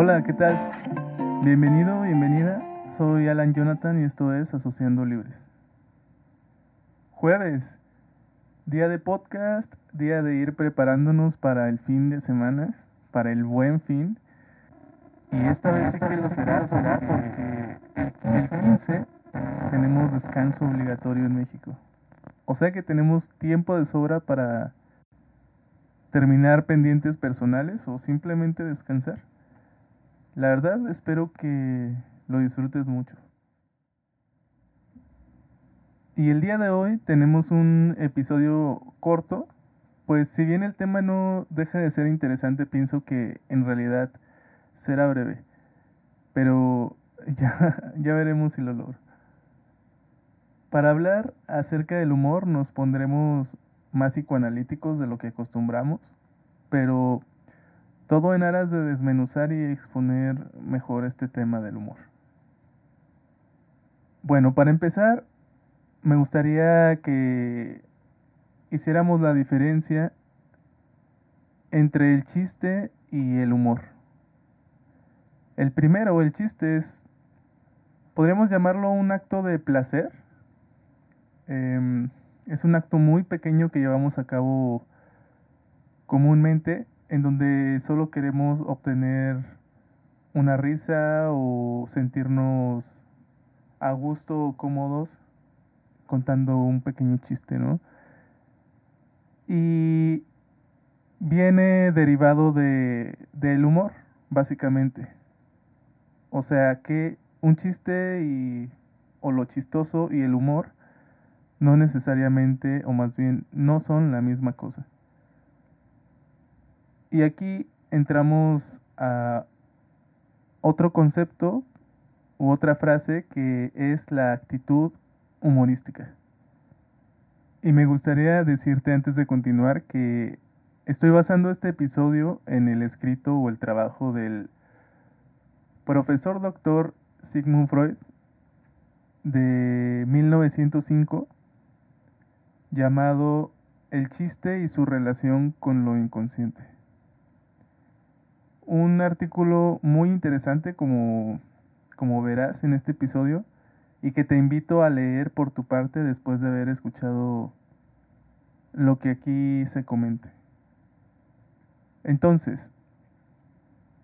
Hola, ¿qué tal? Bienvenido, bienvenida. Soy Alan Jonathan y esto es Asociando Libres. Jueves, día de podcast, día de ir preparándonos para el fin de semana, para el buen fin. Y esta vez sí que lo será, será porque el 15 tenemos descanso obligatorio en México. O sea que tenemos tiempo de sobra para terminar pendientes personales o simplemente descansar. La verdad espero que lo disfrutes mucho. Y el día de hoy tenemos un episodio corto, pues si bien el tema no deja de ser interesante, pienso que en realidad será breve. Pero ya, ya veremos si lo logro. Para hablar acerca del humor nos pondremos más psicoanalíticos de lo que acostumbramos, pero todo en aras de desmenuzar y exponer mejor este tema del humor. Bueno, para empezar, me gustaría que hiciéramos la diferencia entre el chiste y el humor. El primero, el chiste, es, podríamos llamarlo un acto de placer Em, es un acto muy pequeño que llevamos a cabo comúnmente en donde solo queremos obtener una risa o sentirnos a gusto o cómodos contando un pequeño chiste, ¿no? Y viene derivado de, del humor, básicamente. O sea que un chiste y, o lo chistoso y el humor no necesariamente, o más bien, no son la misma cosa. Y aquí entramos a otro concepto u otra frase que es la actitud humorística. Y me gustaría decirte antes de continuar que estoy basando este episodio en el escrito o el trabajo del profesor doctor Sigmund Freud de 1905 llamado El chiste y su relación con lo inconsciente. Un artículo muy interesante como, como verás en este episodio y que te invito a leer por tu parte después de haber escuchado lo que aquí se comente. Entonces,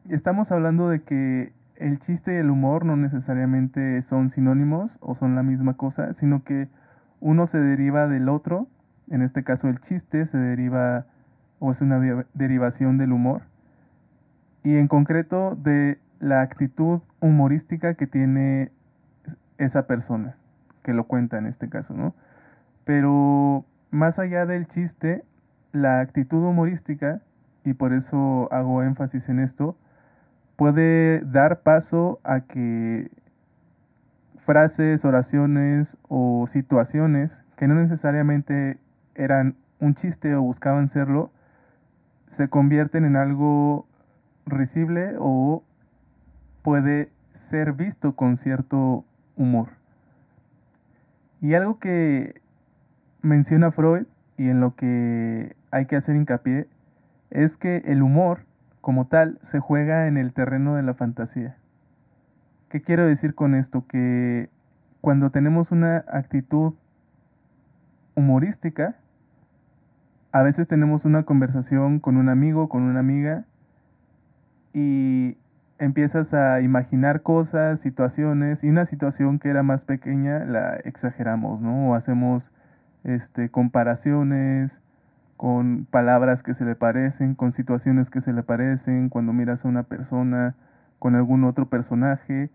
estamos hablando de que el chiste y el humor no necesariamente son sinónimos o son la misma cosa, sino que uno se deriva del otro, en este caso el chiste se deriva o es una derivación del humor, y en concreto de la actitud humorística que tiene esa persona, que lo cuenta en este caso, ¿no? Pero más allá del chiste, la actitud humorística, y por eso hago énfasis en esto, puede dar paso a que frases, oraciones o situaciones que no necesariamente eran un chiste o buscaban serlo, se convierten en algo risible o puede ser visto con cierto humor. Y algo que menciona Freud y en lo que hay que hacer hincapié es que el humor como tal se juega en el terreno de la fantasía. ¿Qué quiero decir con esto? Que cuando tenemos una actitud humorística, a veces tenemos una conversación con un amigo, con una amiga, y empiezas a imaginar cosas, situaciones, y una situación que era más pequeña la exageramos, ¿no? O hacemos este, comparaciones con palabras que se le parecen, con situaciones que se le parecen, cuando miras a una persona con algún otro personaje,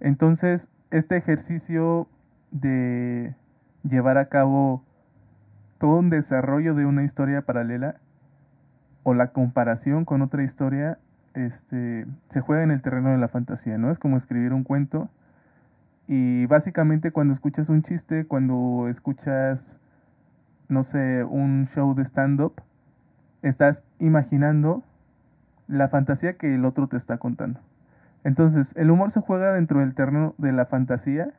entonces, este ejercicio de llevar a cabo todo un desarrollo de una historia paralela o la comparación con otra historia este, se juega en el terreno de la fantasía, ¿no? Es como escribir un cuento y básicamente cuando escuchas un chiste, cuando escuchas, no sé, un show de stand-up, estás imaginando la fantasía que el otro te está contando. Entonces, el humor se juega dentro del terreno de la fantasía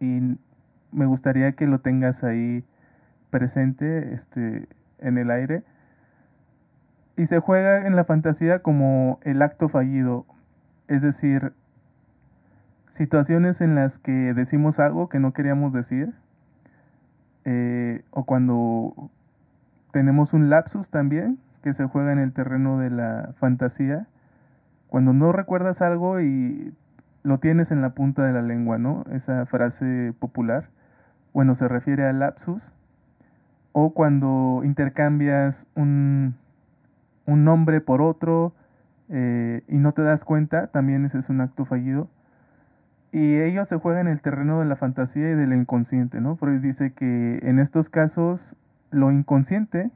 y me gustaría que lo tengas ahí presente este, en el aire. Y se juega en la fantasía como el acto fallido. Es decir, situaciones en las que decimos algo que no queríamos decir, eh, o cuando tenemos un lapsus también, que se juega en el terreno de la fantasía, cuando no recuerdas algo y lo tienes en la punta de la lengua, ¿no? Esa frase popular. Bueno, se refiere al lapsus. O cuando intercambias un, un nombre por otro eh, y no te das cuenta, también ese es un acto fallido. Y ello se juega en el terreno de la fantasía y de lo inconsciente, ¿no? Freud dice que en estos casos lo inconsciente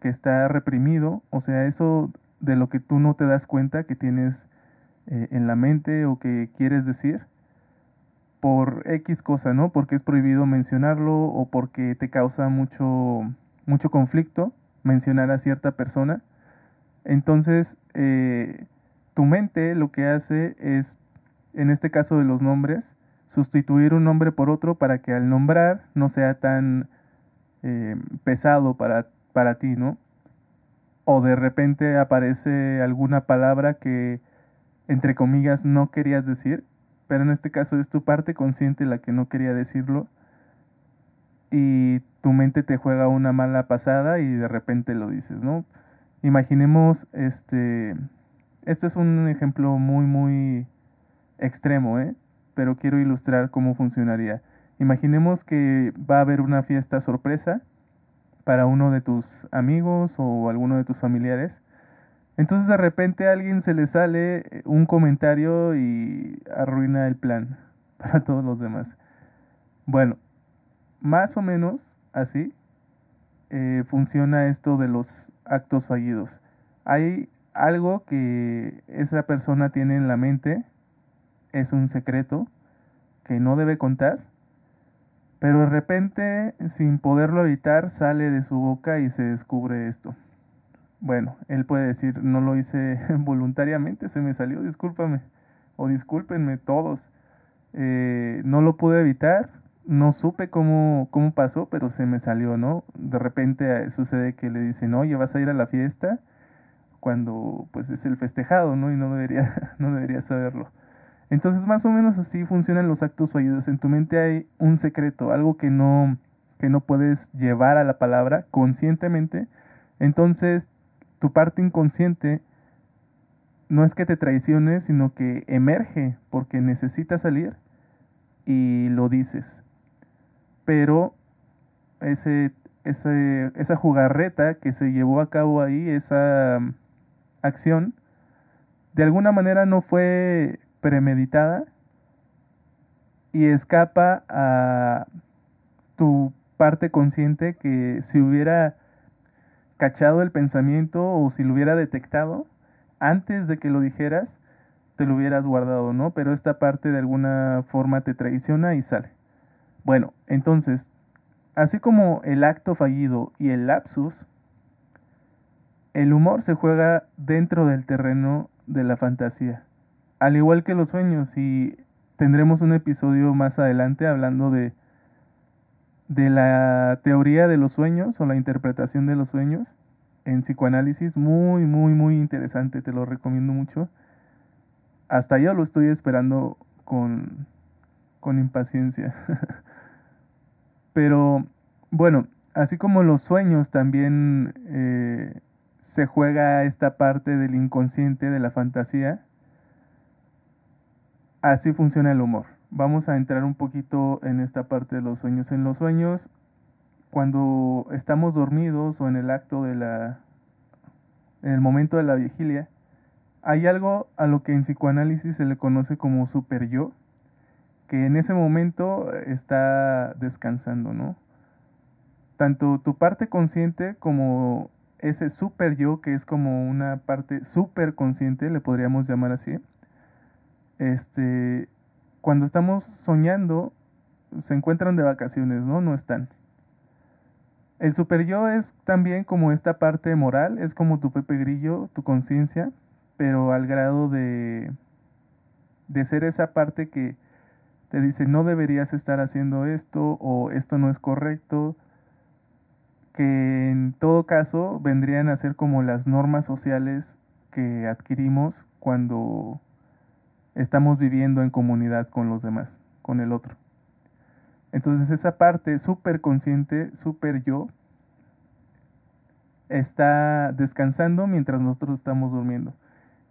que está reprimido, o sea, eso de lo que tú no te das cuenta que tienes eh, en la mente o que quieres decir, por X cosa, ¿no? Porque es prohibido mencionarlo o porque te causa mucho, mucho conflicto mencionar a cierta persona. Entonces, eh, tu mente lo que hace es, en este caso de los nombres, sustituir un nombre por otro para que al nombrar no sea tan eh, pesado para, para ti, ¿no? O de repente aparece alguna palabra que, entre comillas, no querías decir, pero en este caso es tu parte consciente la que no quería decirlo y tu mente te juega una mala pasada y de repente lo dices, ¿no? Imaginemos, este, esto es un ejemplo muy, muy extremo, ¿eh? Pero quiero ilustrar cómo funcionaría. Imaginemos que va a haber una fiesta sorpresa para uno de tus amigos o alguno de tus familiares. Entonces de repente a alguien se le sale un comentario y arruina el plan para todos los demás. Bueno, más o menos así eh, funciona esto de los actos fallidos. Hay algo que esa persona tiene en la mente, es un secreto que no debe contar pero de repente, sin poderlo evitar, sale de su boca y se descubre esto. Bueno, él puede decir, no lo hice voluntariamente, se me salió, discúlpame. O discúlpenme todos. Eh, no lo pude evitar, no supe cómo, cómo pasó, pero se me salió, ¿no? De repente sucede que le dicen, oye, vas a ir a la fiesta, cuando pues es el festejado, ¿no? Y no debería, no debería saberlo. Entonces, más o menos así funcionan los actos fallidos. En tu mente hay un secreto, algo que no, que no puedes llevar a la palabra conscientemente. Entonces, tu parte inconsciente no es que te traicione, sino que emerge porque necesita salir y lo dices. Pero ese, ese, esa jugarreta que se llevó a cabo ahí, esa acción, de alguna manera no fue premeditada y escapa a tu parte consciente que si hubiera cachado el pensamiento o si lo hubiera detectado antes de que lo dijeras, te lo hubieras guardado, ¿no? Pero esta parte de alguna forma te traiciona y sale. Bueno, entonces, así como el acto fallido y el lapsus, el humor se juega dentro del terreno de la fantasía al igual que los sueños, y tendremos un episodio más adelante hablando de, de la teoría de los sueños o la interpretación de los sueños en psicoanálisis, muy, muy, muy interesante, te lo recomiendo mucho. Hasta yo lo estoy esperando con, con impaciencia. Pero bueno, así como los sueños también eh, se juega esta parte del inconsciente, de la fantasía, Así funciona el humor. Vamos a entrar un poquito en esta parte de los sueños. En los sueños, cuando estamos dormidos o en el acto de la... en el momento de la vigilia, hay algo a lo que en psicoanálisis se le conoce como super yo, que en ese momento está descansando, ¿no? Tanto tu parte consciente como ese super yo, que es como una parte super consciente, le podríamos llamar así, este, cuando estamos soñando, se encuentran de vacaciones, ¿no? No están. El super yo es también como esta parte moral, es como tu Pepe Grillo, tu conciencia, pero al grado de, de ser esa parte que te dice no deberías estar haciendo esto o esto no es correcto, que en todo caso vendrían a ser como las normas sociales que adquirimos cuando estamos viviendo en comunidad con los demás, con el otro. Entonces esa parte súper consciente, súper yo, está descansando mientras nosotros estamos durmiendo.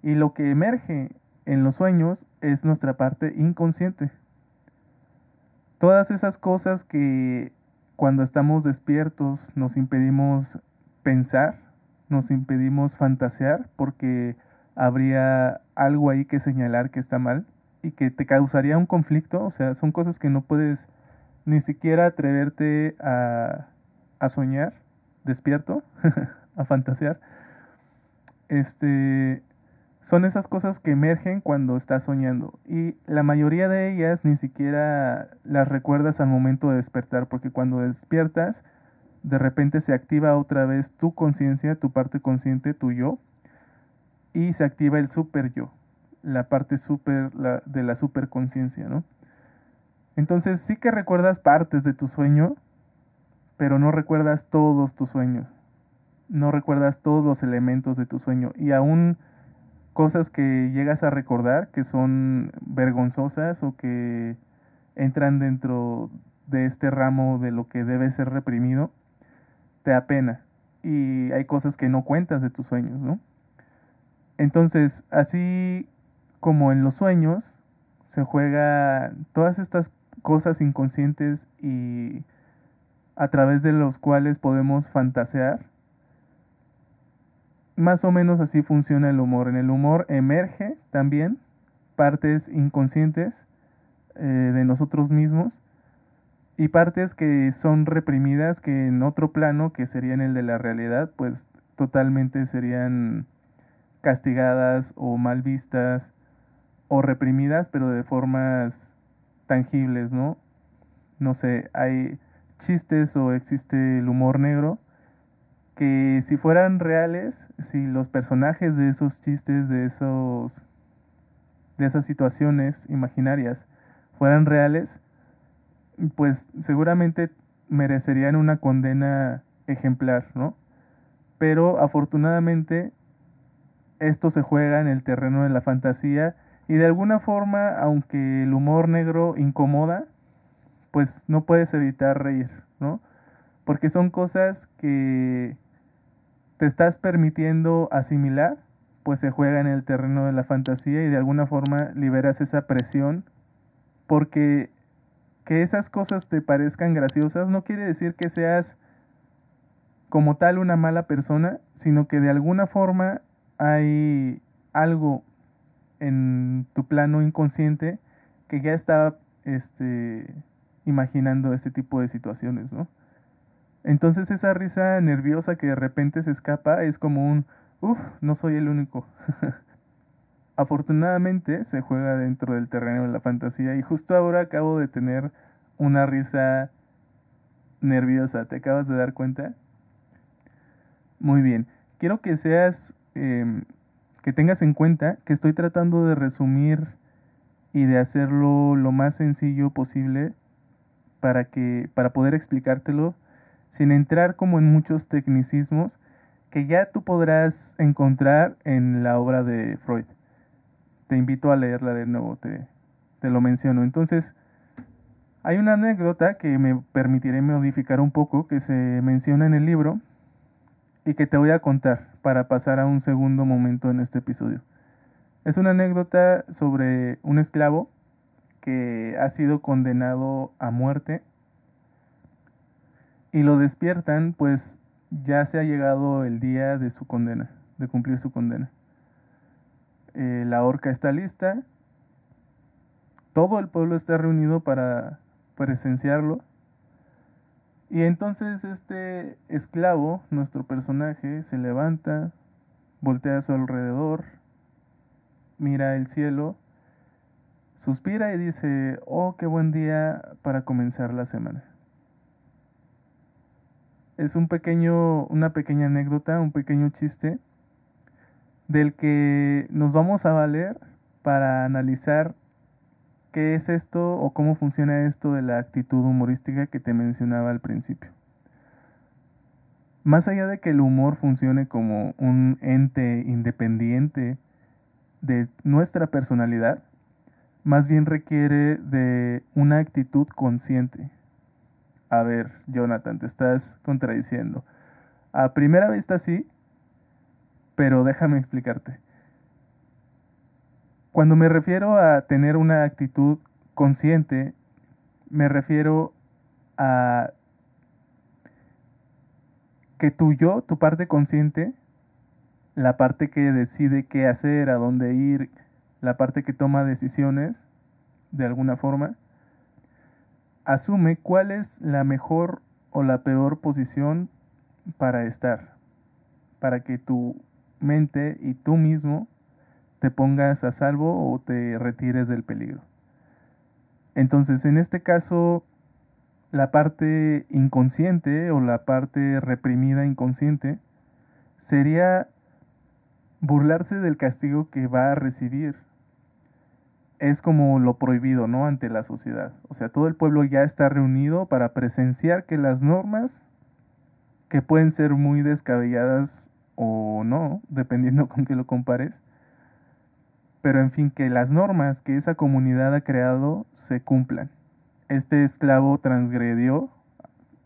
Y lo que emerge en los sueños es nuestra parte inconsciente. Todas esas cosas que cuando estamos despiertos nos impedimos pensar, nos impedimos fantasear porque habría algo ahí que señalar que está mal y que te causaría un conflicto, o sea, son cosas que no puedes ni siquiera atreverte a, a soñar despierto, a fantasear. Este, son esas cosas que emergen cuando estás soñando y la mayoría de ellas ni siquiera las recuerdas al momento de despertar porque cuando despiertas de repente se activa otra vez tu conciencia, tu parte consciente, tu yo y se activa el super yo, la parte super de la superconciencia, ¿no? Entonces sí que recuerdas partes de tu sueño, pero no recuerdas todos tus sueños. No recuerdas todos los elementos de tu sueño y aún cosas que llegas a recordar que son vergonzosas o que entran dentro de este ramo de lo que debe ser reprimido, te apena. Y hay cosas que no cuentas de tus sueños, ¿no? Entonces, así como en los sueños, se juega todas estas cosas inconscientes y a través de los cuales podemos fantasear. Más o menos así funciona el humor. En el humor emerge también partes inconscientes eh, de nosotros mismos y partes que son reprimidas que en otro plano, que sería en el de la realidad, pues totalmente serían castigadas o mal vistas o reprimidas, pero de formas tangibles, ¿no? No sé, hay chistes o existe el humor negro que si fueran reales, si los personajes de esos chistes, de esos de esas situaciones imaginarias fueran reales, pues seguramente merecerían una condena ejemplar, ¿no? Pero afortunadamente esto se juega en el terreno de la fantasía y de alguna forma, aunque el humor negro incomoda, pues no puedes evitar reír, ¿no? Porque son cosas que te estás permitiendo asimilar, pues se juega en el terreno de la fantasía y de alguna forma liberas esa presión, porque que esas cosas te parezcan graciosas no quiere decir que seas como tal una mala persona, sino que de alguna forma hay algo en tu plano inconsciente que ya está este, imaginando este tipo de situaciones, ¿no? Entonces esa risa nerviosa que de repente se escapa es como un, uff, no soy el único. Afortunadamente se juega dentro del terreno de la fantasía y justo ahora acabo de tener una risa nerviosa, ¿te acabas de dar cuenta? Muy bien, quiero que seas Em, que tengas en cuenta que estoy tratando de resumir y de hacerlo lo más sencillo posible para que para poder explicártelo sin entrar como en muchos tecnicismos que ya tú podrás encontrar en la obra de Freud. Te invito a leerla de nuevo, te, te lo menciono. Entonces, hay una anécdota que me permitiré modificar un poco, que se menciona en el libro, y que te voy a contar para pasar a un segundo momento en este episodio. Es una anécdota sobre un esclavo que ha sido condenado a muerte y lo despiertan pues ya se ha llegado el día de su condena, de cumplir su condena. Eh, la horca está lista, todo el pueblo está reunido para presenciarlo y entonces este esclavo, nuestro personaje, se levanta, voltea a su alrededor, mira el cielo, suspira y dice, oh, qué buen día para comenzar la semana. Es un pequeño, una pequeña anécdota, un pequeño chiste del que nos vamos a valer para analizar ¿Qué es esto o cómo funciona esto de la actitud humorística que te mencionaba al principio? Más allá de que el humor funcione como un ente independiente de nuestra personalidad, más bien requiere de una actitud consciente. A ver, Jonathan, te estás contradiciendo. A primera vista sí, pero déjame explicarte. Cuando me refiero a tener una actitud consciente, me refiero a que tu yo, tu parte consciente, la parte que decide qué hacer, a dónde ir, la parte que toma decisiones, de alguna forma, asume cuál es la mejor o la peor posición para estar, para que tu mente y tú mismo te pongas a salvo o te retires del peligro. Entonces, en este caso, la parte inconsciente o la parte reprimida inconsciente sería burlarse del castigo que va a recibir. Es como lo prohibido, ¿no? Ante la sociedad. O sea, todo el pueblo ya está reunido para presenciar que las normas, que pueden ser muy descabelladas o no, dependiendo con qué lo compares, pero en fin, que las normas que esa comunidad ha creado se cumplan. Este esclavo transgredió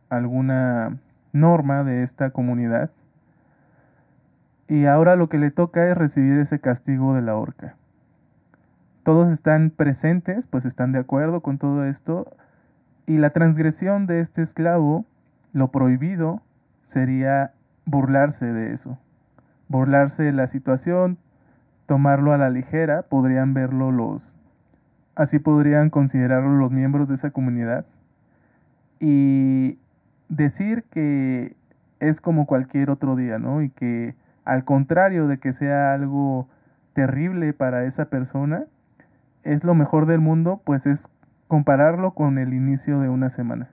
alguna norma de esta comunidad y ahora lo que le toca es recibir ese castigo de la horca. Todos están presentes, pues están de acuerdo con todo esto y la transgresión de este esclavo, lo prohibido, sería burlarse de eso, burlarse de la situación, tomarlo a la ligera, podrían verlo los, así podrían considerarlo los miembros de esa comunidad y decir que es como cualquier otro día, ¿no? Y que al contrario de que sea algo terrible para esa persona, es lo mejor del mundo, pues es compararlo con el inicio de una semana.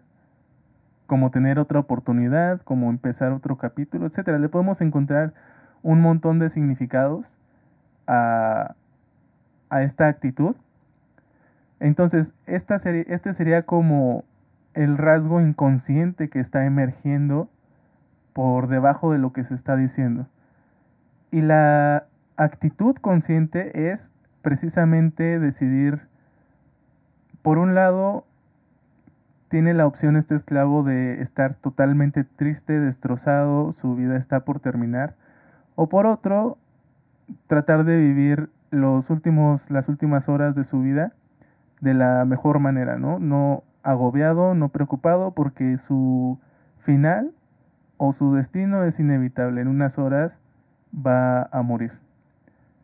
Como tener otra oportunidad, como empezar otro capítulo, etc. Le podemos encontrar un montón de significados a, esta actitud. Entonces, esta este sería como el rasgo inconsciente que está emergiendo por debajo de lo que se está diciendo. Y la actitud consciente es precisamente decidir, por un lado, tiene la opción este esclavo de estar totalmente triste, destrozado, su vida está por terminar, o por otro, tratar de vivir los últimos, las últimas horas de su vida de la mejor manera, ¿no? No agobiado, no preocupado, porque su final o su destino es inevitable. En unas horas va a morir.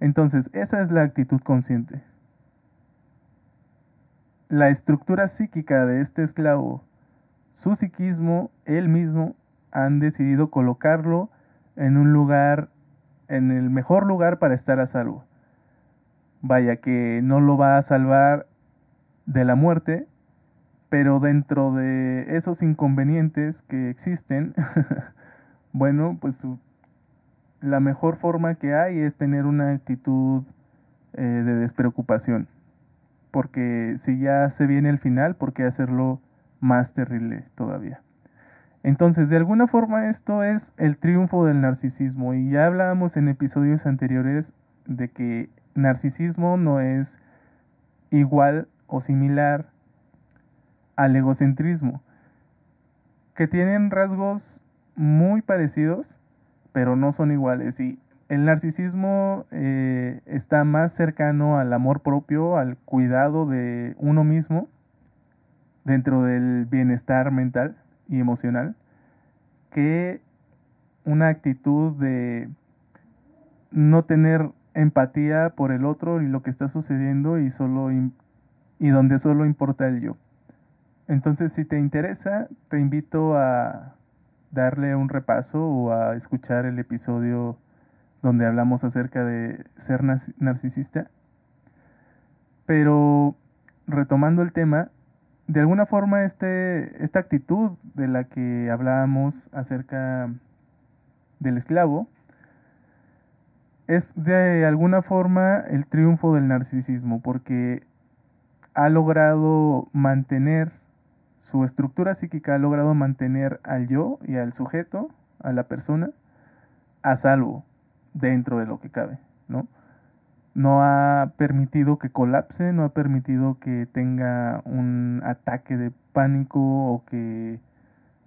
Entonces, esa es la actitud consciente. La estructura psíquica de este esclavo, su psiquismo, él mismo, han decidido colocarlo en un lugar en el mejor lugar para estar a salvo. Vaya que no lo va a salvar de la muerte, pero dentro de esos inconvenientes que existen, bueno, pues la mejor forma que hay es tener una actitud eh, de despreocupación. Porque si ya se viene el final, ¿por qué hacerlo más terrible todavía? Entonces, de alguna forma esto es el triunfo del narcisismo y ya hablábamos en episodios anteriores de que narcisismo no es igual o similar al egocentrismo, que tienen rasgos muy parecidos, pero no son iguales. Y el narcisismo eh, está más cercano al amor propio, al cuidado de uno mismo, dentro del bienestar mental y emocional que una actitud de no tener empatía por el otro y lo que está sucediendo y solo y donde solo importa el yo. Entonces, si te interesa, te invito a darle un repaso o a escuchar el episodio donde hablamos acerca de ser narcisista. Pero retomando el tema, de alguna forma este, esta actitud de la que hablábamos acerca del esclavo es de alguna forma el triunfo del narcisismo porque ha logrado mantener su estructura psíquica, ha logrado mantener al yo y al sujeto, a la persona, a salvo dentro de lo que cabe, ¿no? no ha permitido que colapse, no ha permitido que tenga un ataque de pánico o que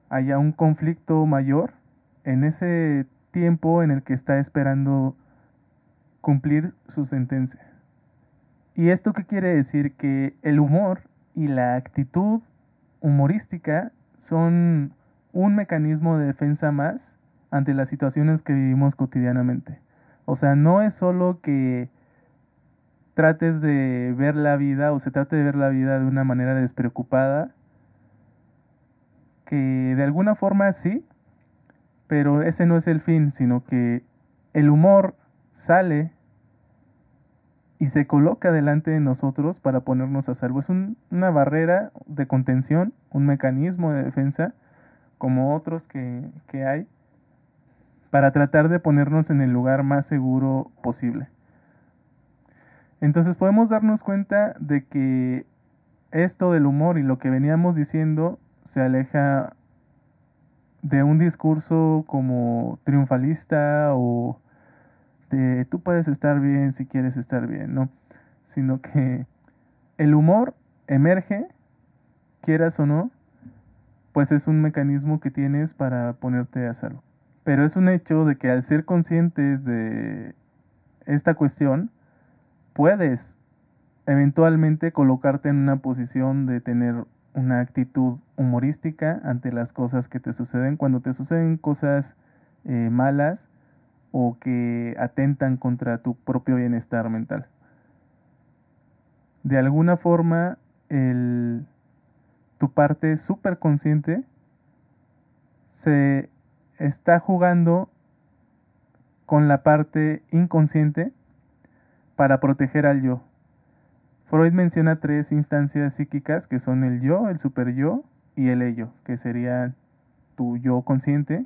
haya un conflicto mayor en ese tiempo en el que está esperando cumplir su sentencia. ¿Y esto qué quiere decir? Que el humor y la actitud humorística son un mecanismo de defensa más ante las situaciones que vivimos cotidianamente. O sea, no es solo que trates de ver la vida o se trate de ver la vida de una manera despreocupada, que de alguna forma sí, pero ese no es el fin, sino que el humor sale y se coloca delante de nosotros para ponernos a salvo. Es una barrera de contención, un mecanismo de defensa, como otros que, que hay, para tratar de ponernos en el lugar más seguro posible. Entonces podemos darnos cuenta de que esto del humor y lo que veníamos diciendo se aleja de un discurso como triunfalista o de tú puedes estar bien si quieres estar bien, ¿no? Sino que el humor emerge, quieras o no, pues es un mecanismo que tienes para ponerte a salvo. Pero es un hecho de que al ser conscientes de esta cuestión, puedes eventualmente colocarte en una posición de tener una actitud humorística ante las cosas que te suceden. Cuando te suceden cosas eh, malas o que atentan contra tu propio bienestar mental. De alguna forma, el, tu parte superconsciente se está jugando con la parte inconsciente para proteger al yo. Freud menciona tres instancias psíquicas que son el yo, el super yo y el ello, que sería tu yo consciente,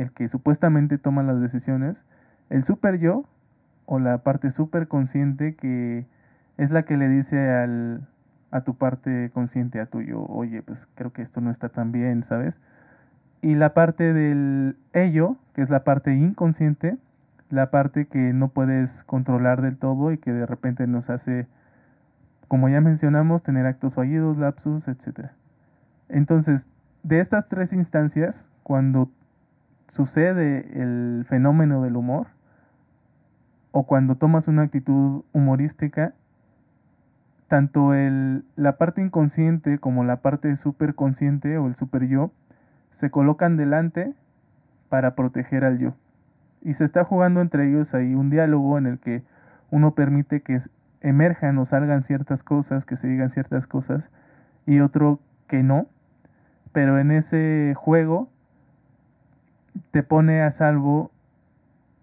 el que supuestamente toma las decisiones, el super yo o la parte super consciente que es la que le dice al, a tu parte consciente, a tu yo, oye, pues creo que esto no está tan bien, ¿sabes? Y la parte del ello, que es la parte inconsciente, la parte que no puedes controlar del todo y que de repente nos hace como ya mencionamos, tener actos fallidos, lapsus, etc. Entonces, de estas tres instancias, cuando sucede el fenómeno del humor, o cuando tomas una actitud humorística, tanto el, la parte inconsciente como la parte superconsciente o el super yo se colocan delante para proteger al yo. Y se está jugando entre ellos ahí un diálogo en el que uno permite que emerjan o salgan ciertas cosas, que se digan ciertas cosas, y otro que no. Pero en ese juego te pone a salvo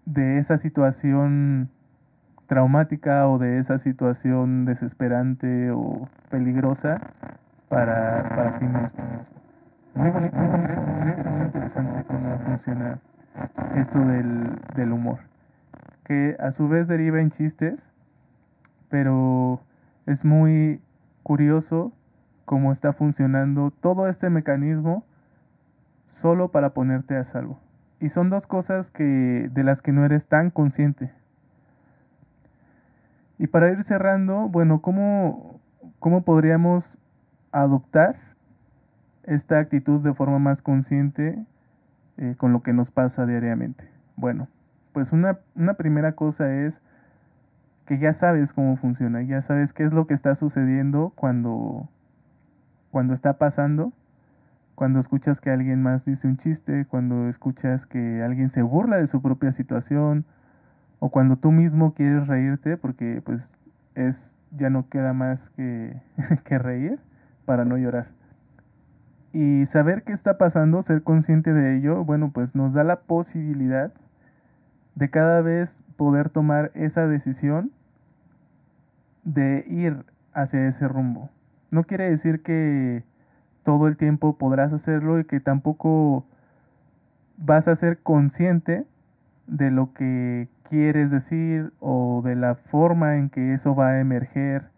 de esa situación traumática o de esa situación desesperante o peligrosa para, para ti mismo. Muy bonito, es interesante cómo funciona esto del, del humor, que a su vez deriva en chistes pero es muy curioso cómo está funcionando todo este mecanismo solo para ponerte a salvo. Y son dos cosas que, de las que no eres tan consciente. Y para ir cerrando, bueno, ¿cómo, cómo podríamos adoptar esta actitud de forma más consciente eh, con lo que nos pasa diariamente? Bueno, pues una, una primera cosa es que ya sabes cómo funciona, ya sabes qué es lo que está sucediendo cuando, cuando está pasando, cuando escuchas que alguien más dice un chiste, cuando escuchas que alguien se burla de su propia situación, o cuando tú mismo quieres reírte, porque pues es, ya no queda más que, que reír para no llorar. Y saber qué está pasando, ser consciente de ello, bueno, pues nos da la posibilidad de cada vez poder tomar esa decisión de ir hacia ese rumbo. No quiere decir que todo el tiempo podrás hacerlo y que tampoco vas a ser consciente de lo que quieres decir o de la forma en que eso va a emerger.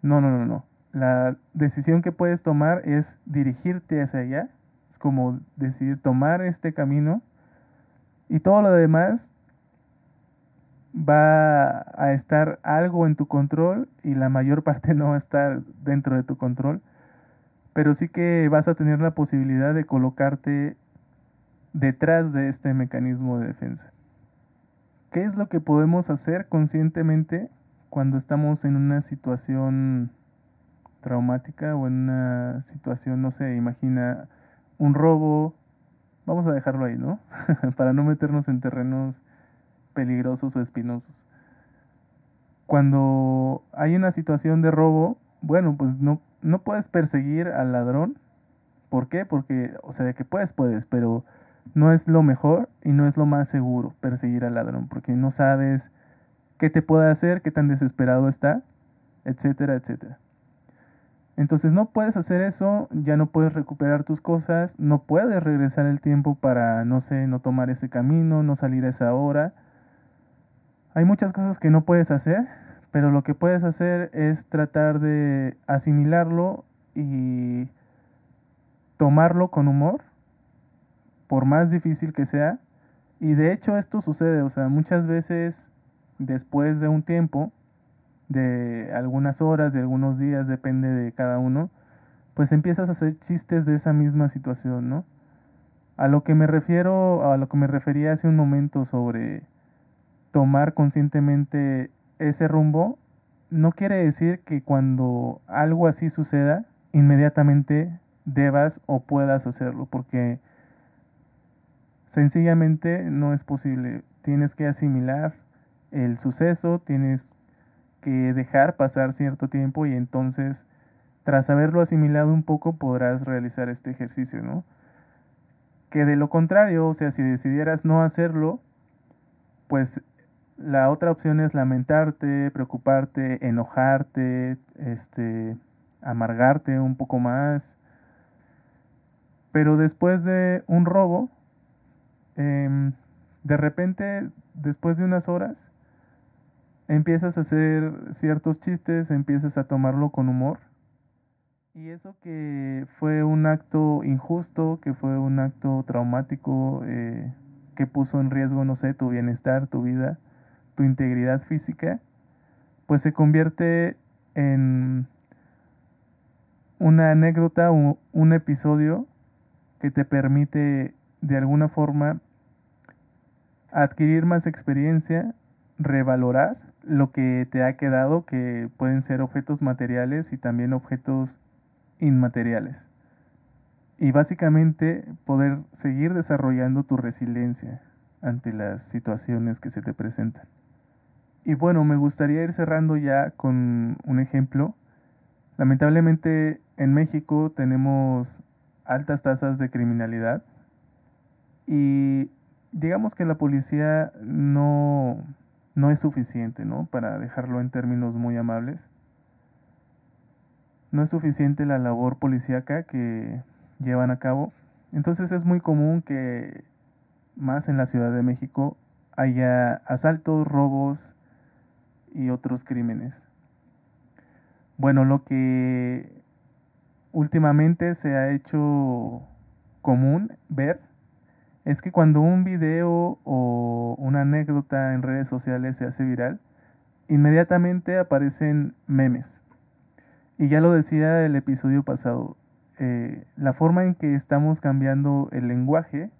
No, no, no, no. La decisión que puedes tomar es dirigirte hacia allá. Es como decidir tomar este camino. Y todo lo demás va a estar algo en tu control y la mayor parte no va a estar dentro de tu control. Pero sí que vas a tener la posibilidad de colocarte detrás de este mecanismo de defensa. ¿Qué es lo que podemos hacer conscientemente cuando estamos en una situación traumática o en una situación, no sé, imagina un robo, vamos a dejarlo ahí, ¿no? Para no meternos en terrenos peligrosos o espinosos. Cuando hay una situación de robo, bueno, pues no, no puedes perseguir al ladrón. ¿Por qué? Porque, o sea, de que puedes, puedes, pero no es lo mejor y no es lo más seguro perseguir al ladrón, porque no sabes qué te puede hacer, qué tan desesperado está, etcétera, etcétera. Entonces no puedes hacer eso, ya no puedes recuperar tus cosas, no puedes regresar el tiempo para, no sé, no tomar ese camino, no salir a esa hora. Hay muchas cosas que no puedes hacer, pero lo que puedes hacer es tratar de asimilarlo y tomarlo con humor, por más difícil que sea. Y de hecho esto sucede, o sea, muchas veces después de un tiempo, de algunas horas, de algunos días, depende de cada uno, pues empiezas a hacer chistes de esa misma situación, ¿no? A lo que me refiero, a lo que me refería hace un momento sobre tomar conscientemente ese rumbo, no quiere decir que cuando algo así suceda, inmediatamente debas o puedas hacerlo, porque sencillamente no es posible. Tienes que asimilar el suceso, tienes que dejar pasar cierto tiempo y entonces tras haberlo asimilado un poco podrás realizar este ejercicio, ¿no? Que de lo contrario, o sea, si decidieras no hacerlo, pues la otra opción es lamentarte, preocuparte, enojarte, este, amargarte un poco más. Pero después de un robo, em, de repente, después de unas horas, empiezas a hacer ciertos chistes, empiezas a tomarlo con humor. Y eso que fue un acto injusto, que fue un acto traumático, eh, que puso en riesgo, no sé, tu bienestar, tu vida, tu integridad física, pues se convierte en una anécdota o un episodio que te permite de alguna forma adquirir más experiencia, revalorar lo que te ha quedado, que pueden ser objetos materiales y también objetos inmateriales. Y básicamente poder seguir desarrollando tu resiliencia ante las situaciones que se te presentan. Y bueno, me gustaría ir cerrando ya con un ejemplo. Lamentablemente en México tenemos altas tasas de criminalidad y digamos que la policía no, no es suficiente, ¿no? Para dejarlo en términos muy amables. No es suficiente la labor policíaca que llevan a cabo. Entonces es muy común que más en la Ciudad de México haya asaltos, robos y otros crímenes. Bueno, lo que últimamente se ha hecho común ver es que cuando un video o una anécdota en redes sociales se hace viral, inmediatamente aparecen memes. Y ya lo decía el episodio pasado, eh, la forma en que estamos cambiando el lenguaje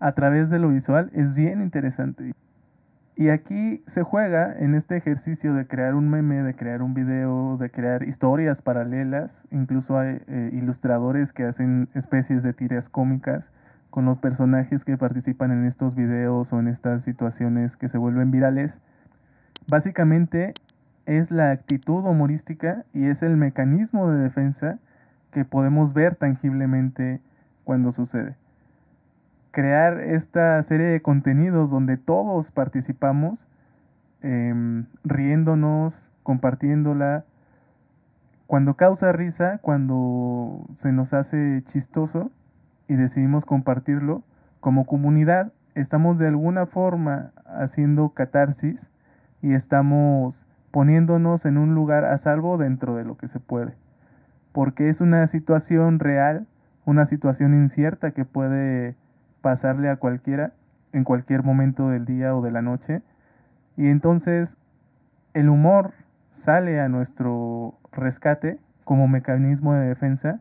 a través de lo visual es bien interesante. Y aquí se juega en este ejercicio de crear un meme, de crear un video, de crear historias paralelas. Incluso hay eh, ilustradores que hacen especies de tiras cómicas con los personajes que participan en estos videos o en estas situaciones que se vuelven virales, básicamente es la actitud humorística y es el mecanismo de defensa que podemos ver tangiblemente cuando sucede. Crear esta serie de contenidos donde todos participamos, em, riéndonos, compartiéndola, cuando causa risa, cuando se nos hace chistoso, y decidimos compartirlo, como comunidad estamos de alguna forma haciendo catarsis y estamos poniéndonos en un lugar a salvo dentro de lo que se puede. Porque es una situación real, una situación incierta que puede pasarle a cualquiera en cualquier momento del día o de la noche. Y entonces el humor sale a nuestro rescate como mecanismo de defensa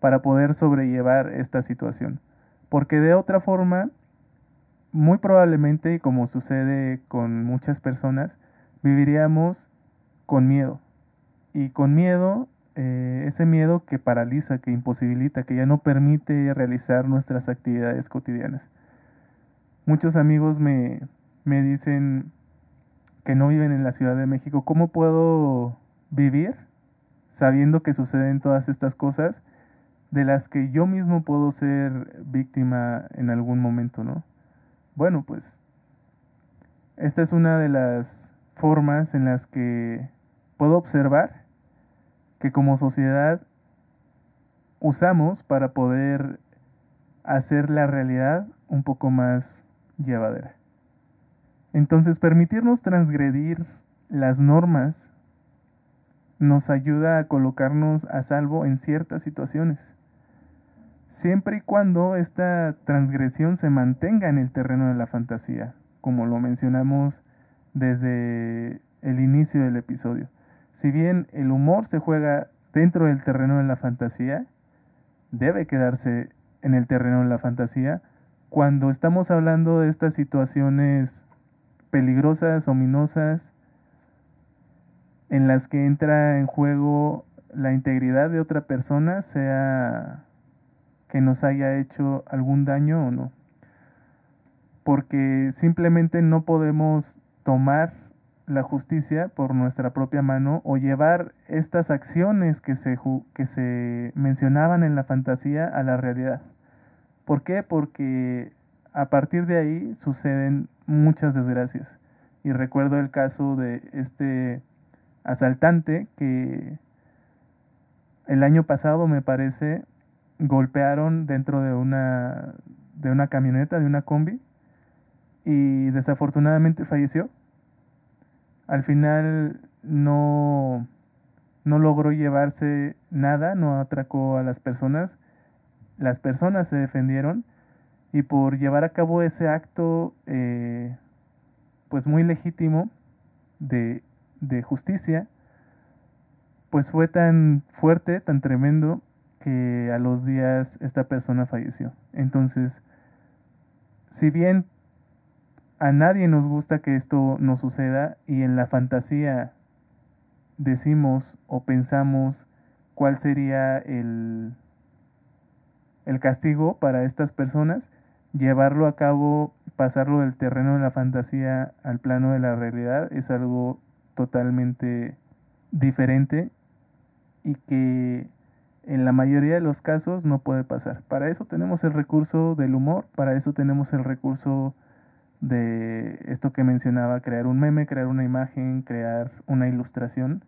para poder sobrellevar esta situación. Porque de otra forma, muy probablemente, y como sucede con muchas personas, viviríamos con miedo. Y con miedo, eh, ese miedo que paraliza, que imposibilita, que ya no permite realizar nuestras actividades cotidianas. Muchos amigos me, me dicen que no viven en la Ciudad de México, ¿cómo puedo vivir sabiendo que suceden todas estas cosas de las que yo mismo puedo ser víctima en algún momento, ¿no? Bueno, pues esta es una de las formas en las que puedo observar que como sociedad usamos para poder hacer la realidad un poco más llevadera. Entonces, permitirnos transgredir las normas nos ayuda a colocarnos a salvo en ciertas situaciones siempre y cuando esta transgresión se mantenga en el terreno de la fantasía, como lo mencionamos desde el inicio del episodio. Si bien el humor se juega dentro del terreno de la fantasía, debe quedarse en el terreno de la fantasía cuando estamos hablando de estas situaciones peligrosas, ominosas, en las que entra en juego la integridad de otra persona, sea que nos haya hecho algún daño o no. Porque simplemente no podemos tomar la justicia por nuestra propia mano o llevar estas acciones que se, que se mencionaban en la fantasía a la realidad. ¿Por qué? Porque a partir de ahí suceden muchas desgracias. Y recuerdo el caso de este asaltante que el año pasado me parece golpearon dentro de una, de una camioneta, de una combi, y desafortunadamente falleció. Al final no, no logró llevarse nada, no atracó a las personas, las personas se defendieron y por llevar a cabo ese acto eh, pues muy legítimo de, de justicia, pues fue tan fuerte, tan tremendo, que a los días esta persona falleció. Entonces, si bien a nadie nos gusta que esto no suceda y en la fantasía decimos o pensamos cuál sería el, el castigo para estas personas, llevarlo a cabo, pasarlo del terreno de la fantasía al plano de la realidad es algo totalmente diferente y que en la mayoría de los casos no puede pasar. Para eso tenemos el recurso del humor, para eso tenemos el recurso de esto que mencionaba, crear un meme, crear una imagen, crear una ilustración.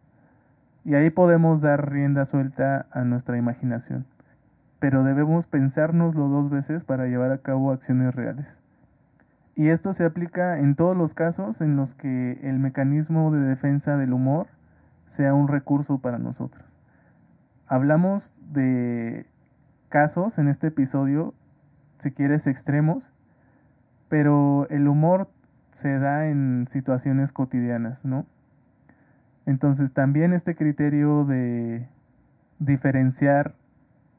Y ahí podemos dar rienda suelta a nuestra imaginación. Pero debemos pensárnoslo dos veces para llevar a cabo acciones reales. Y esto se aplica en todos los casos en los que el mecanismo de defensa del humor sea un recurso para nosotros. Hablamos de casos en este episodio, si quieres, extremos, pero el humor se da en situaciones cotidianas, ¿no? Entonces también este criterio de diferenciar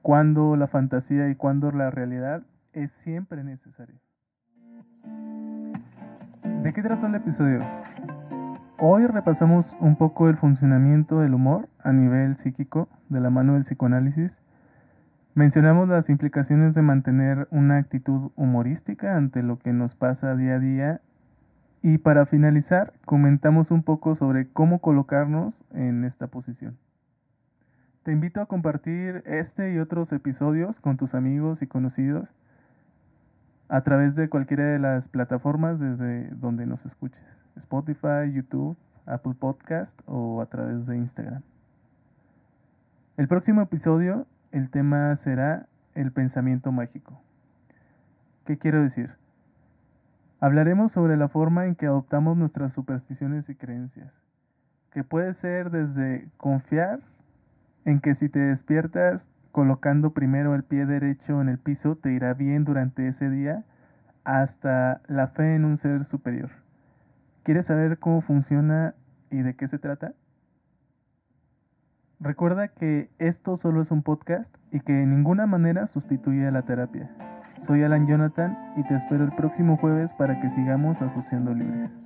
cuándo la fantasía y cuándo la realidad es siempre necesario. ¿De qué trató el episodio? Hoy repasamos un poco el funcionamiento del humor a nivel psíquico de la mano del psicoanálisis. Mencionamos las implicaciones de mantener una actitud humorística ante lo que nos pasa día a día y para finalizar comentamos un poco sobre cómo colocarnos en esta posición. Te invito a compartir este y otros episodios con tus amigos y conocidos a través de cualquiera de las plataformas desde donde nos escuches. Spotify, YouTube, Apple Podcast o a través de Instagram. El próximo episodio, el tema será el pensamiento mágico. ¿Qué quiero decir? Hablaremos sobre la forma en que adoptamos nuestras supersticiones y creencias, que puede ser desde confiar en que si te despiertas colocando primero el pie derecho en el piso te irá bien durante ese día, hasta la fe en un ser superior, ¿Quieres saber cómo funciona y de qué se trata? Recuerda que esto solo es un podcast y que de ninguna manera sustituye a la terapia. Soy Alan Jonathan y te espero el próximo jueves para que sigamos asociando libres.